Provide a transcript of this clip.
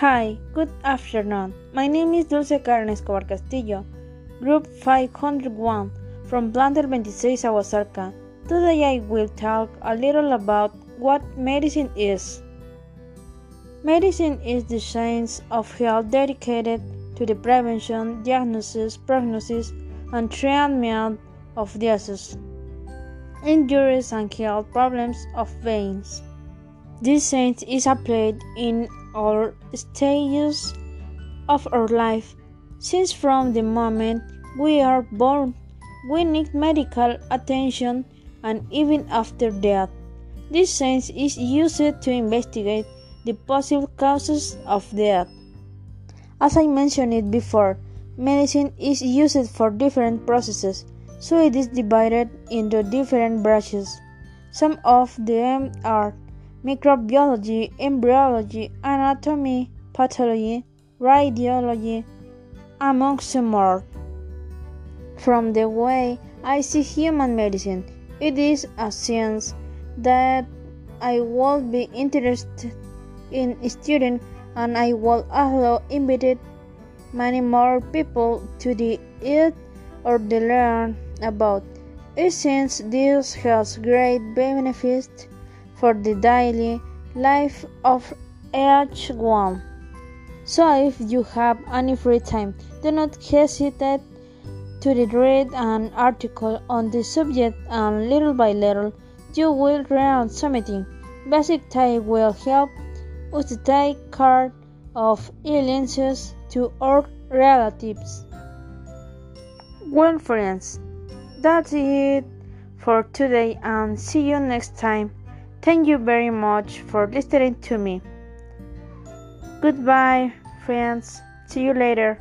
Hi, good afternoon. My name is Dulce Karen Escobar Castillo, Group 501 from Plantel 26 Aguasarca. Today I will talk a little about what medicine is. Medicine is the science of health dedicated to the prevention, diagnosis, prognosis, and treatment of diseases, injuries, and health problems of veins. This science is applied in all stages of our life, since from the moment we are born, we need medical attention and even after death. This science is used to investigate the possible causes of death. As I mentioned it before, medicine is used for different processes, so it is divided into different branches. Some of them are microbiology, embryology, anatomy, pathology, radiology, amongst more. From the way I see human medicine, it is a science that I would be interested in studying and I would also invite many more people to the it or to learn about. It since this has great benefits for the daily life of each one. So, if you have any free time, do not hesitate to read an article on the subject, and little by little, you will learn something. Basic that will help us to take care of illnesses to our relatives. Well, friends, that's it for today, and see you next time. Thank you very much for listening to me. Goodbye, friends. See you later.